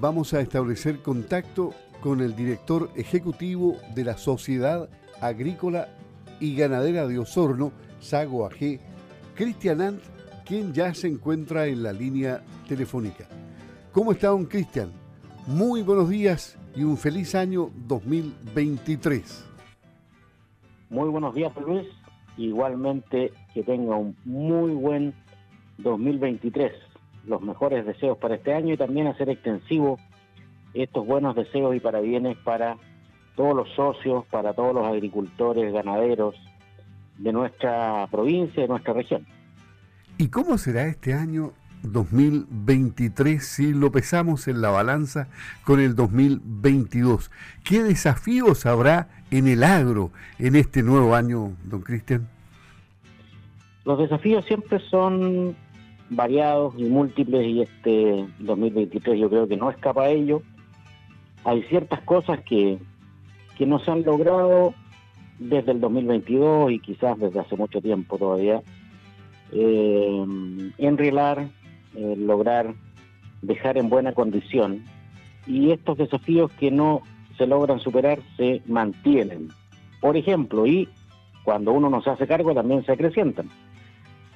Vamos a establecer contacto con el director ejecutivo de la Sociedad Agrícola y Ganadera de Osorno, Sago AG, Cristian Ant, quien ya se encuentra en la línea telefónica. ¿Cómo está don Cristian? Muy buenos días y un feliz año 2023. Muy buenos días, Luis. Igualmente que tenga un muy buen 2023. Los mejores deseos para este año y también hacer extensivo estos buenos deseos y parabienes para todos los socios, para todos los agricultores, ganaderos de nuestra provincia, de nuestra región. ¿Y cómo será este año 2023 si lo pesamos en la balanza con el 2022? ¿Qué desafíos habrá en el agro en este nuevo año, don Cristian? Los desafíos siempre son variados y múltiples y este 2023 yo creo que no escapa a ello. Hay ciertas cosas que, que no se han logrado desde el 2022 y quizás desde hace mucho tiempo todavía. Eh, enrilar, eh, lograr dejar en buena condición y estos desafíos que no se logran superar se mantienen. Por ejemplo, y cuando uno no se hace cargo también se acrecientan.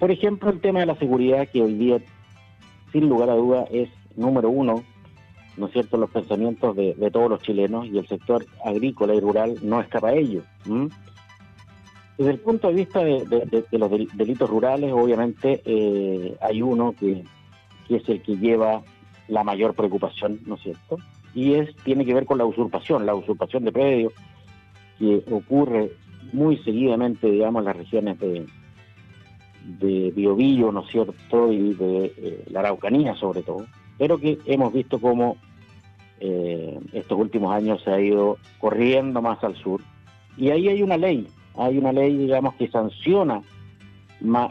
Por ejemplo, el tema de la seguridad que hoy día, sin lugar a duda, es número uno, ¿no es cierto?, los pensamientos de, todos los chilenos y el sector agrícola y rural no escapa a ello. Desde el punto de vista de, los delitos rurales, obviamente eh, hay uno que, es el que lleva la mayor preocupación, ¿no es cierto? Y es tiene que ver con la usurpación, la usurpación de predios que ocurre muy seguidamente, digamos, en las regiones de, de Biobío, ¿no es cierto?, y de eh, la Araucanía sobre todo, pero que hemos visto cómo eh, estos últimos años se ha ido corriendo más al sur. Y ahí hay una ley, hay una ley, digamos, que sanciona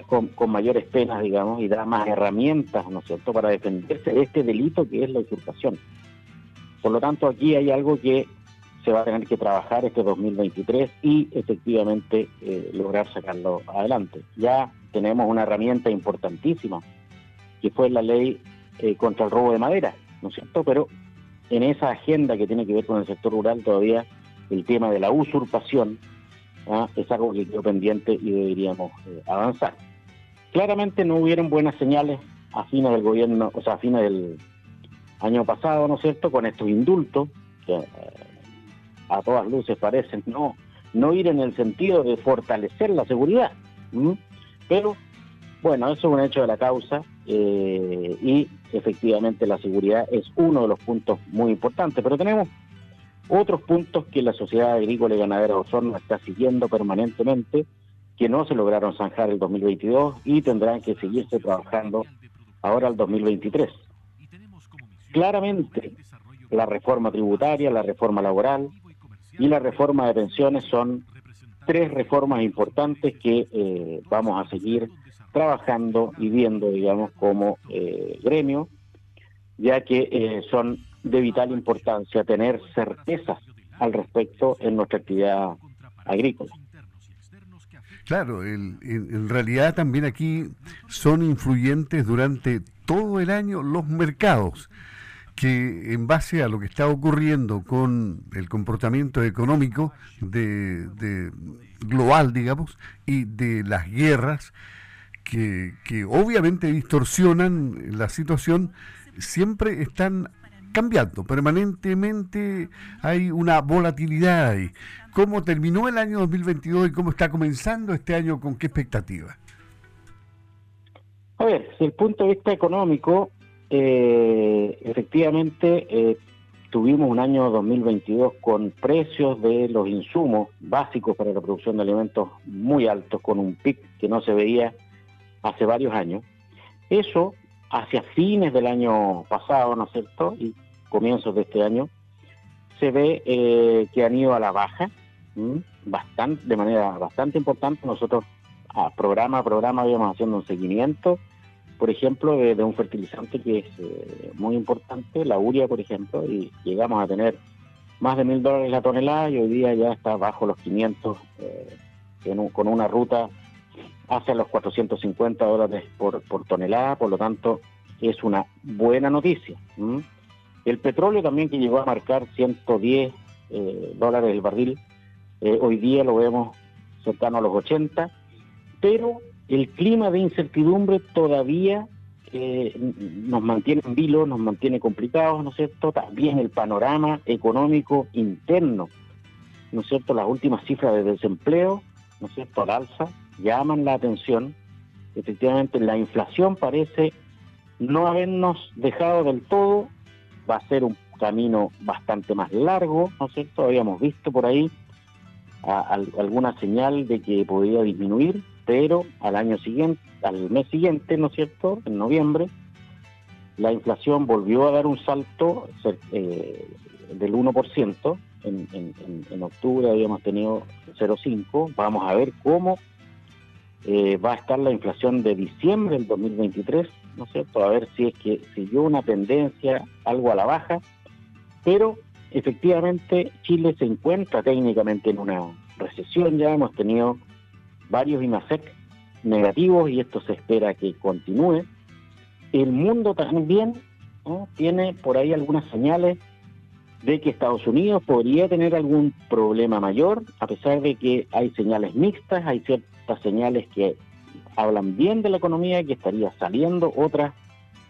con, mayores penas, digamos, y da más herramientas, ¿no es cierto?, para defenderse de este delito que es la usurpación. Por lo tanto, aquí hay algo que se va a tener que trabajar este 2023 y efectivamente eh, lograr sacarlo adelante. Ya tenemos una herramienta importantísima, que fue la ley eh, contra el robo de madera, ¿no es cierto? Pero en esa agenda que tiene que ver con el sector rural todavía el tema de la usurpación ¿ah? es algo que quedó pendiente y deberíamos eh, avanzar. Claramente no hubieron buenas señales a fines del gobierno, o sea, a fines del año pasado, ¿no es cierto?, con estos indultos, que eh, a todas luces parecen no, no ir en el sentido de fortalecer la seguridad. Pero, bueno, eso es un hecho de la causa eh, y efectivamente la seguridad es uno de los puntos muy importantes. Pero tenemos otros puntos que la Sociedad Agrícola y Ganadera de Osorno está siguiendo permanentemente, que no se lograron zanjar el 2022 y tendrán que seguirse trabajando ahora el 2023. Claramente, la reforma tributaria, la reforma laboral y la reforma de pensiones son tres reformas importantes que eh, vamos a seguir trabajando y viendo, digamos, como eh, gremio, ya que eh, son de vital importancia tener certezas al respecto en nuestra actividad agrícola. Claro, en realidad también aquí son influyentes durante todo el año los mercados que en base a lo que está ocurriendo con el comportamiento económico de, global, digamos, y de las guerras, que, que obviamente distorsionan la situación, siempre están cambiando, permanentemente hay una volatilidad ahí. ¿Cómo terminó el año 2022 y cómo está comenzando este año? ¿Con qué expectativa? A ver, desde el punto de vista económico, eh, efectivamente, eh, tuvimos un año 2022 con precios de los insumos básicos para la producción de alimentos muy altos, con un pic que no se veía hace varios años. Eso, hacia fines del año pasado, ¿no es cierto? Y comienzos de este año, se ve eh, que han ido a la baja, bastante, de manera bastante importante. Nosotros, a programa a programa, íbamos haciendo un seguimiento por ejemplo, de, un fertilizante que es eh, muy importante, la uria, por ejemplo, y llegamos a tener más de mil dólares la tonelada y hoy día ya está bajo los 500 eh, con una ruta hacia los 450 dólares por, tonelada, por lo tanto es una buena noticia. El petróleo también que llegó a marcar 110 eh, dólares el barril, eh, hoy día lo vemos cercano a los 80, pero el clima de incertidumbre todavía eh, nos mantiene en vilo, nos mantiene complicados, ¿no es cierto? También el panorama económico interno, ¿no es cierto? Las últimas cifras de desempleo, ¿no es cierto?, al alza, llaman la atención. Efectivamente, la inflación parece no habernos dejado del todo, va a ser un camino bastante más largo, ¿no es cierto? Habíamos visto por ahí alguna señal de que podía disminuir, pero al año siguiente, al mes siguiente, ¿no es cierto?, en noviembre, la inflación volvió a dar un salto eh, del 1%, en, en, en, octubre habíamos tenido 0,5, vamos a ver cómo eh, va a estar la inflación de diciembre del 2023, ¿no es cierto?, a ver si es que siguió una tendencia algo a la baja, pero efectivamente Chile se encuentra técnicamente en una recesión, ya hemos tenido varios IMASEC negativos y esto se espera que continúe. El mundo también tiene por ahí algunas señales de que Estados Unidos podría tener algún problema mayor, a pesar de que hay señales mixtas, hay ciertas señales que hablan bien de la economía, que estaría saliendo, otras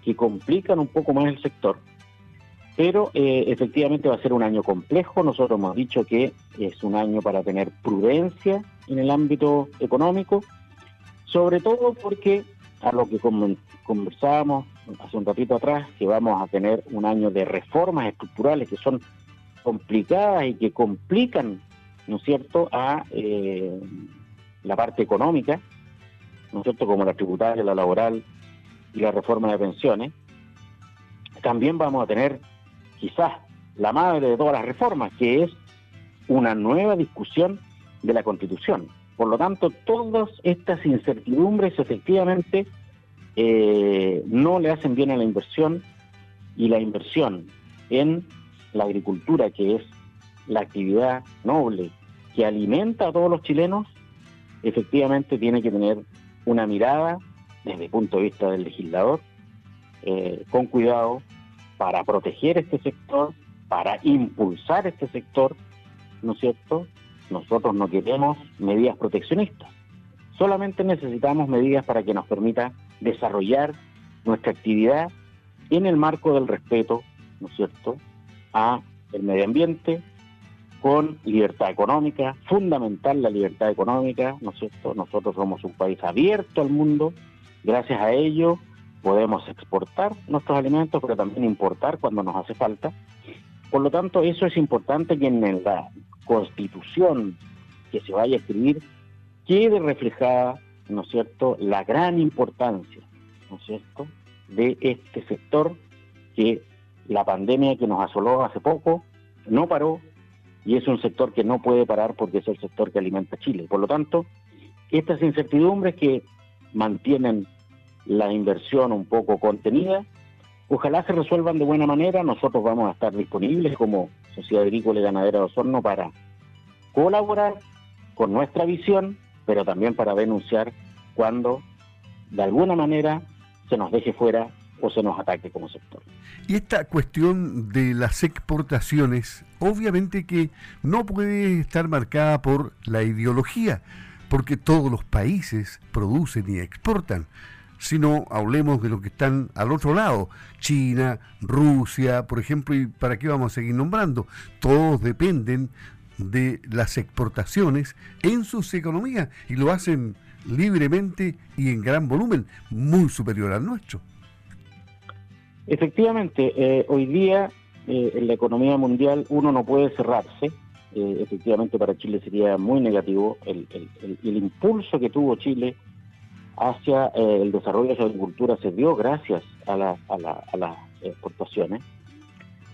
que complican un poco más el sector. Pero eh, efectivamente va a ser un año complejo. Nosotros hemos dicho que es un año para tener prudencia en el ámbito económico, sobre todo porque a lo que conversábamos hace un ratito atrás, que vamos a tener un año de reformas estructurales que son complicadas y que complican, ¿no es cierto?, a eh, la parte económica, ¿no es cierto?, como la tributaria, la laboral y la reforma de pensiones. También vamos a tener quizás la madre de todas las reformas, que es una nueva discusión de la Constitución. Por lo tanto, todas estas incertidumbres efectivamente eh, no le hacen bien a la inversión y la inversión en la agricultura, que es la actividad noble que alimenta a todos los chilenos, efectivamente tiene que tener una mirada desde el punto de vista del legislador eh, con cuidado para proteger este sector, para impulsar este sector, ¿no es cierto? Nosotros no queremos medidas proteccionistas, solamente necesitamos medidas para que nos permita desarrollar nuestra actividad en el marco del respeto, ¿no es cierto?, a el medio ambiente, con libertad económica, fundamental la libertad económica, ¿no es cierto? Nosotros somos un país abierto al mundo, gracias a ello podemos exportar nuestros alimentos, pero también importar cuando nos hace falta. Por lo tanto, eso es importante que en la constitución que se vaya a escribir quede reflejada, ¿no es cierto?, la gran importancia, ¿no es cierto?, de este sector que la pandemia que nos asoló hace poco no paró y es un sector que no puede parar porque es el sector que alimenta Chile. Por lo tanto, estas incertidumbres que mantienen la inversión un poco contenida. Ojalá se resuelvan de buena manera. Nosotros vamos a estar disponibles como Sociedad Agrícola y Ganadera de Osorno para colaborar con nuestra visión, pero también para denunciar cuando de alguna manera se nos deje fuera o se nos ataque como sector. Y esta cuestión de las exportaciones, obviamente que no puede estar marcada por la ideología, porque todos los países producen y exportan sino hablemos de lo que están al otro lado, China, Rusia, por ejemplo, y para qué vamos a seguir nombrando, todos dependen de las exportaciones en sus economías y lo hacen libremente y en gran volumen, muy superior al nuestro. Efectivamente, eh, hoy día eh, en la economía mundial uno no puede cerrarse. Eh, efectivamente, para Chile sería muy negativo el, el impulso que tuvo Chile hacia eh, el desarrollo de la agricultura se dio gracias a, las exportaciones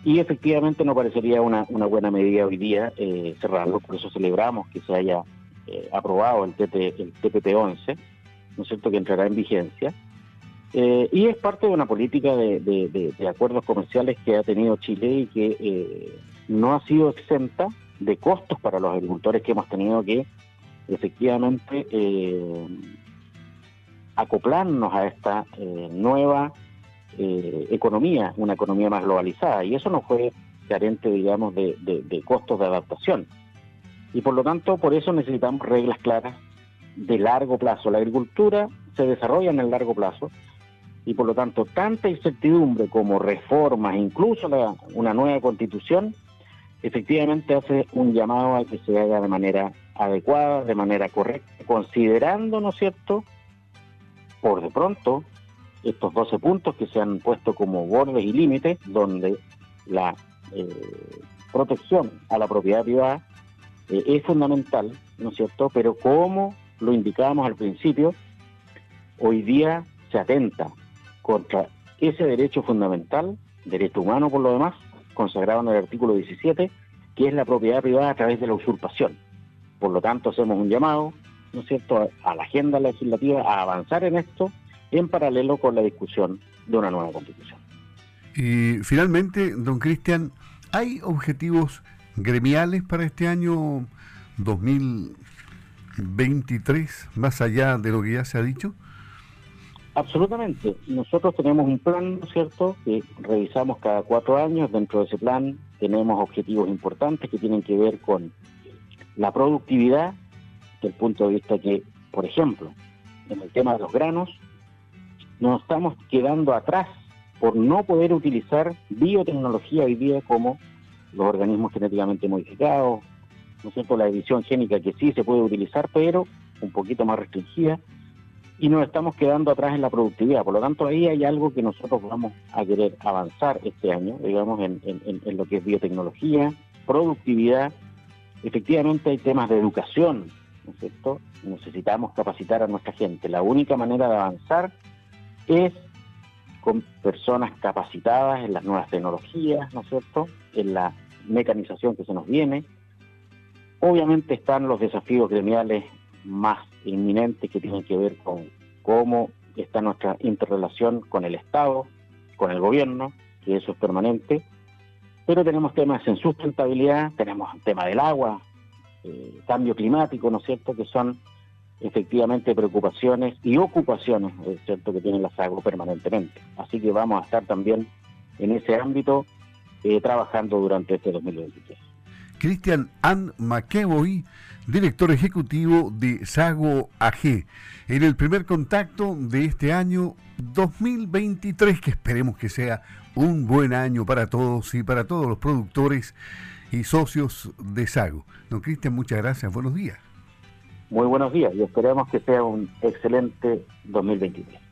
y efectivamente no parecería una, buena medida hoy día eh, cerrarlo, por eso celebramos que se haya eh, aprobado el, el TPP-11, ¿no es cierto?, que entrará en vigencia. y es parte de una política de, acuerdos comerciales que ha tenido Chile y que no ha sido exenta de costos para los agricultores que hemos tenido que efectivamente acoplarnos a esta eh, nueva eh, economía, una economía más globalizada, y eso no fue carente, digamos, de, de costos de adaptación. Y por lo tanto, por eso necesitamos reglas claras de largo plazo. La agricultura se desarrolla en el largo plazo y por lo tanto tanta incertidumbre como reformas, incluso una nueva constitución, efectivamente hace un llamado a que se haga de manera adecuada, de manera correcta, considerando, ¿no es cierto?, por de pronto, estos 12 puntos que se han puesto como bordes y límites, donde la eh, protección a la propiedad privada eh, es fundamental, ¿no es cierto?, pero como lo indicábamos al principio, hoy día se atenta contra ese derecho fundamental, derecho humano por lo demás, consagrado en el artículo 17, que es la propiedad privada a través de la usurpación. Por lo tanto, hacemos un llamado, ¿no es cierto?, a la agenda legislativa a avanzar en esto en paralelo con la discusión de una nueva constitución. Y finalmente, don Cristian, ¿hay objetivos gremiales para este año 2023, más allá de lo que ya se ha dicho? Absolutamente. Nosotros tenemos un plan, ¿no es cierto?, que revisamos cada cuatro años. Dentro de ese plan tenemos objetivos importantes que tienen que ver con la productividad, desde el punto de vista que, por ejemplo, en el tema de los granos, nos estamos quedando atrás por no poder utilizar biotecnología hoy día como los organismos genéticamente modificados, ¿no es cierto?, la edición génica que sí se puede utilizar, pero un poquito más restringida, y nos estamos quedando atrás en la productividad. Por lo tanto, ahí hay algo que nosotros vamos a querer avanzar este año, digamos, en, en, lo que es biotecnología, productividad. Efectivamente hay temas de educación, ¿no es cierto? Necesitamos capacitar a nuestra gente. La única manera de avanzar es con personas capacitadas en las nuevas tecnologías, ¿no es cierto? En la mecanización que se nos viene. Obviamente están los desafíos gremiales más inminentes que tienen que ver con cómo está nuestra interrelación con el Estado, con el gobierno, que eso es permanente, pero tenemos temas en sustentabilidad, tenemos el tema del agua, eh, cambio climático, ¿no es cierto?, que son efectivamente preocupaciones y ocupaciones, es cierto, que tienen las agro permanentemente. Así que vamos a estar también en ese ámbito eh, trabajando durante este 2023. Cristian Ann McEvoy, director ejecutivo de Sago AG, en el primer contacto de este año 2023, que esperemos que sea un buen año para todos y para todos los productores y socios de Sago. Don Cristian, muchas gracias, buenos días. Muy buenos días y esperemos que sea un excelente 2023.